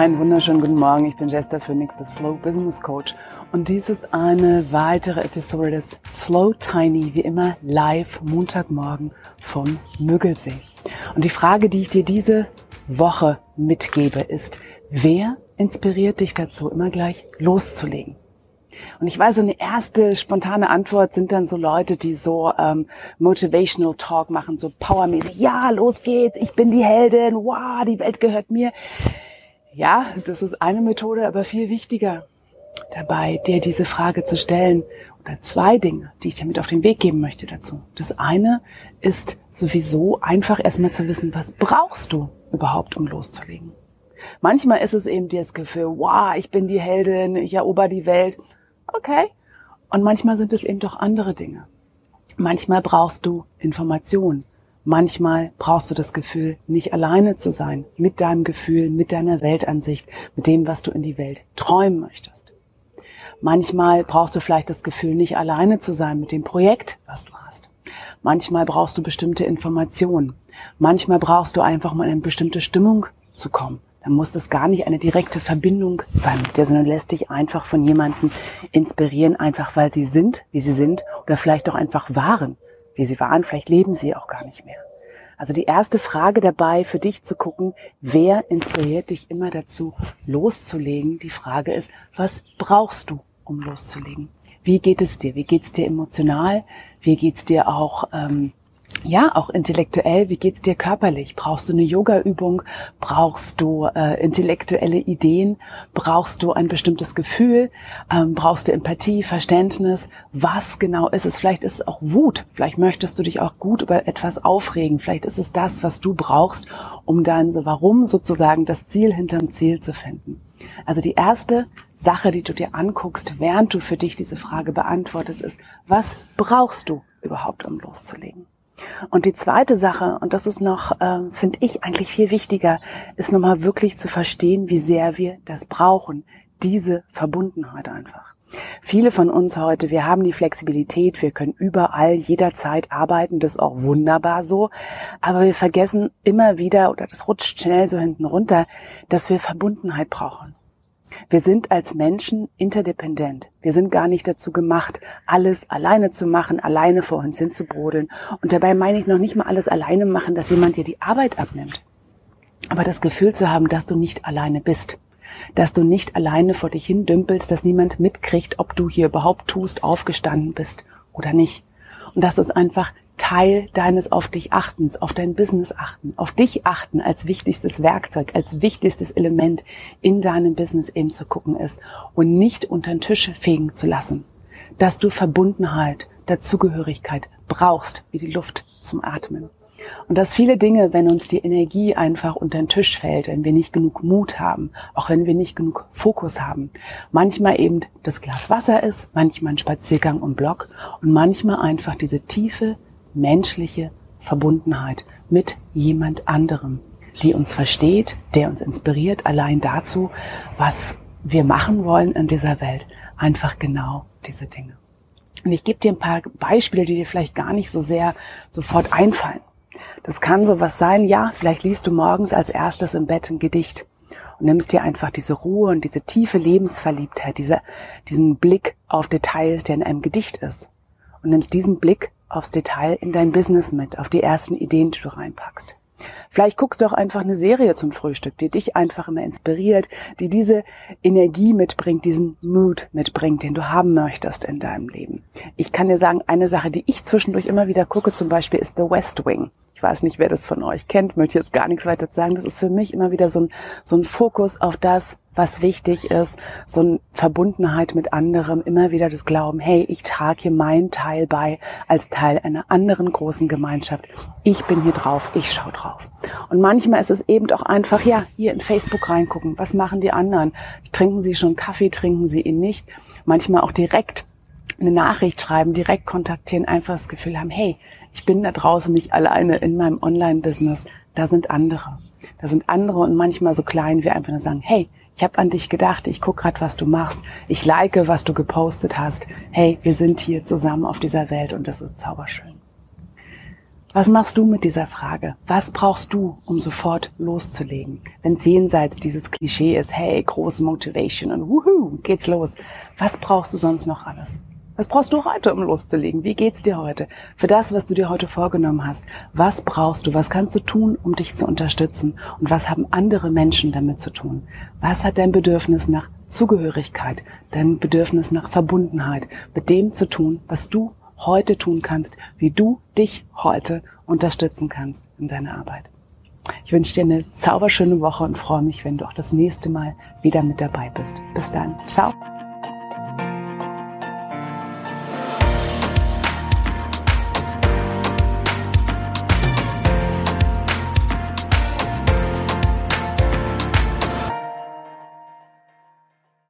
Einen wunderschönen guten Morgen, ich bin Jester Phoenix, the Slow Business Coach. Und dies ist eine weitere Episode des Slow Tiny, wie immer live Montagmorgen vom Müggelsee. Und die Frage, die ich dir diese Woche mitgebe, ist, wer inspiriert dich dazu, immer gleich loszulegen? Und ich weiß, eine erste spontane Antwort sind dann so Leute, die so ähm, Motivational Talk machen, so powermäßig. Ja, los geht's, ich bin die Heldin, wow, die Welt gehört mir. Ja, das ist eine Methode, aber viel wichtiger dabei, dir diese Frage zu stellen. Oder zwei Dinge, die ich dir mit auf den Weg geben möchte dazu. Das eine ist sowieso einfach erstmal zu wissen, was brauchst du überhaupt, um loszulegen. Manchmal ist es eben das Gefühl, wow, ich bin die Heldin, ich erober die Welt. Okay. Und manchmal sind es eben doch andere Dinge. Manchmal brauchst du Informationen. Manchmal brauchst du das Gefühl, nicht alleine zu sein mit deinem Gefühl, mit deiner Weltansicht, mit dem, was du in die Welt träumen möchtest. Manchmal brauchst du vielleicht das Gefühl, nicht alleine zu sein mit dem Projekt, was du hast. Manchmal brauchst du bestimmte Informationen. Manchmal brauchst du einfach mal in eine bestimmte Stimmung zu kommen. Dann muss das gar nicht eine direkte Verbindung sein mit dir, sondern lässt dich einfach von jemandem inspirieren, einfach weil sie sind, wie sie sind, oder vielleicht auch einfach waren, wie sie waren. Vielleicht leben sie auch gar nicht mehr. Also die erste Frage dabei für dich zu gucken, wer inspiriert dich immer dazu, loszulegen? Die Frage ist, was brauchst du, um loszulegen? Wie geht es dir? Wie geht es dir emotional? Wie geht es dir auch ähm, ja, auch intellektuell, wie geht's dir körperlich? Brauchst du eine Yoga-Übung? Brauchst du äh, intellektuelle Ideen? Brauchst du ein bestimmtes Gefühl? Ähm, brauchst du Empathie, Verständnis? Was genau ist es? Vielleicht ist es auch Wut. Vielleicht möchtest du dich auch gut über etwas aufregen. Vielleicht ist es das, was du brauchst, um dann so warum sozusagen das Ziel hinterm Ziel zu finden. Also die erste Sache, die du dir anguckst, während du für dich diese Frage beantwortest, ist, was brauchst du überhaupt, um loszulegen? Und die zweite Sache, und das ist noch, ähm, finde ich eigentlich viel wichtiger, ist nochmal wirklich zu verstehen, wie sehr wir das brauchen, diese Verbundenheit einfach. Viele von uns heute, wir haben die Flexibilität, wir können überall jederzeit arbeiten, das ist auch wunderbar so, aber wir vergessen immer wieder, oder das rutscht schnell so hinten runter, dass wir Verbundenheit brauchen. Wir sind als Menschen interdependent. Wir sind gar nicht dazu gemacht, alles alleine zu machen, alleine vor uns hin zu brodeln. Und dabei meine ich noch nicht mal alles alleine machen, dass jemand dir die Arbeit abnimmt. Aber das Gefühl zu haben, dass du nicht alleine bist. Dass du nicht alleine vor dich hin dümpelst, dass niemand mitkriegt, ob du hier überhaupt tust, aufgestanden bist oder nicht. Und dass es einfach Teil deines auf dich achtens, auf dein Business achten, auf dich achten als wichtigstes Werkzeug, als wichtigstes Element in deinem Business eben zu gucken ist und nicht unter den Tisch fegen zu lassen. Dass du Verbundenheit, Dazugehörigkeit brauchst, wie die Luft zum Atmen. Und dass viele Dinge, wenn uns die Energie einfach unter den Tisch fällt, wenn wir nicht genug Mut haben, auch wenn wir nicht genug Fokus haben, manchmal eben das Glas Wasser ist, manchmal ein Spaziergang um Block und manchmal einfach diese tiefe, menschliche Verbundenheit mit jemand anderem, die uns versteht, der uns inspiriert, allein dazu, was wir machen wollen in dieser Welt. Einfach genau diese Dinge. Und ich gebe dir ein paar Beispiele, die dir vielleicht gar nicht so sehr sofort einfallen. Das kann sowas sein, ja, vielleicht liest du morgens als erstes im Bett ein Gedicht und nimmst dir einfach diese Ruhe und diese tiefe Lebensverliebtheit, diese, diesen Blick auf Details, der in einem Gedicht ist. Und nimmst diesen Blick aufs Detail in dein Business mit, auf die ersten Ideen, die du reinpackst. Vielleicht guckst du auch einfach eine Serie zum Frühstück, die dich einfach immer inspiriert, die diese Energie mitbringt, diesen Mood mitbringt, den du haben möchtest in deinem Leben. Ich kann dir sagen, eine Sache, die ich zwischendurch immer wieder gucke, zum Beispiel ist The West Wing. Ich weiß nicht, wer das von euch kennt, möchte jetzt gar nichts weiter sagen. Das ist für mich immer wieder so ein, so ein Fokus auf das, was wichtig ist, so eine Verbundenheit mit anderem, immer wieder das Glauben, hey, ich trage hier meinen Teil bei als Teil einer anderen großen Gemeinschaft. Ich bin hier drauf, ich schau drauf. Und manchmal ist es eben auch einfach, ja, hier in Facebook reingucken, was machen die anderen? Trinken sie schon Kaffee, trinken sie ihn nicht? Manchmal auch direkt eine Nachricht schreiben, direkt kontaktieren, einfach das Gefühl haben, hey, ich bin da draußen nicht alleine in meinem Online-Business, da sind andere. Da sind andere und manchmal so klein wie einfach nur sagen, hey, ich habe an dich gedacht, ich guck grad, was du machst, ich like, was du gepostet hast. Hey, wir sind hier zusammen auf dieser Welt und das ist zauberschön. Was machst du mit dieser Frage? Was brauchst du, um sofort loszulegen? Wenn jenseits dieses Klischee ist, hey, große Motivation und wuhu, geht's los. Was brauchst du sonst noch alles? Was brauchst du heute, um loszulegen? Wie geht's dir heute? Für das, was du dir heute vorgenommen hast. Was brauchst du? Was kannst du tun, um dich zu unterstützen? Und was haben andere Menschen damit zu tun? Was hat dein Bedürfnis nach Zugehörigkeit, dein Bedürfnis nach Verbundenheit mit dem zu tun, was du heute tun kannst, wie du dich heute unterstützen kannst in deiner Arbeit? Ich wünsche dir eine zauberschöne Woche und freue mich, wenn du auch das nächste Mal wieder mit dabei bist. Bis dann. Ciao.